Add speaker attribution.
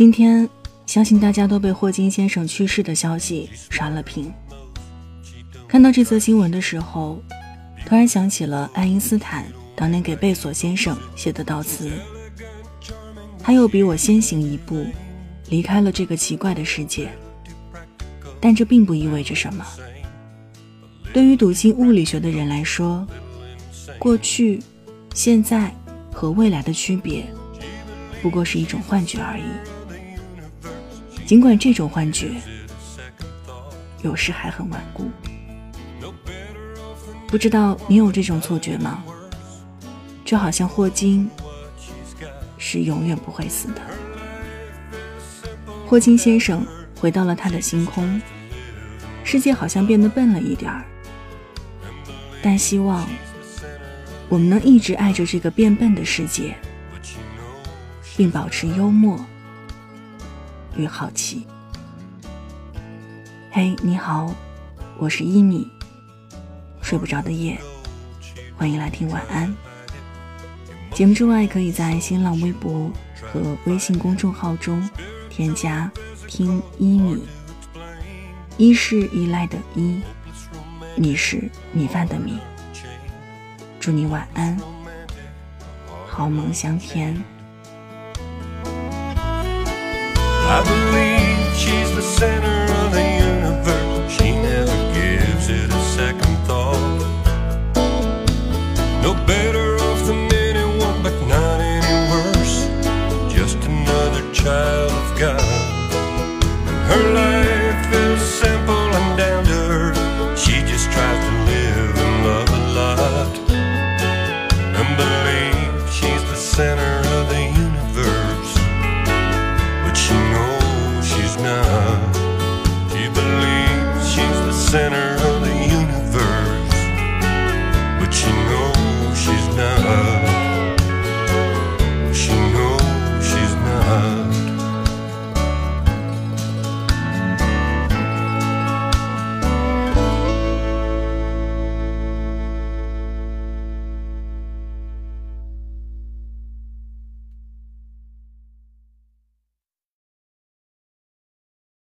Speaker 1: 今天，相信大家都被霍金先生去世的消息刷了屏。看到这则新闻的时候，突然想起了爱因斯坦当年给贝索先生写的悼词：“他又比我先行一步，离开了这个奇怪的世界。”但这并不意味着什么。对于笃信物理学的人来说，过去、现在和未来的区别，不过是一种幻觉而已。尽管这种幻觉有时还很顽固，不知道你有这种错觉吗？就好像霍金是永远不会死的。霍金先生回到了他的星空，世界好像变得笨了一点儿。但希望我们能一直爱着这个变笨的世界，并保持幽默与好奇。嘿，你好，我是伊米，睡不着的夜，欢迎来听晚安。节目之外，可以在新浪微博和微信公众号中添加“听伊米”，一是依赖的依。你是米饭的米，祝你晚安，好梦香甜。
Speaker 2: I believe she's the center.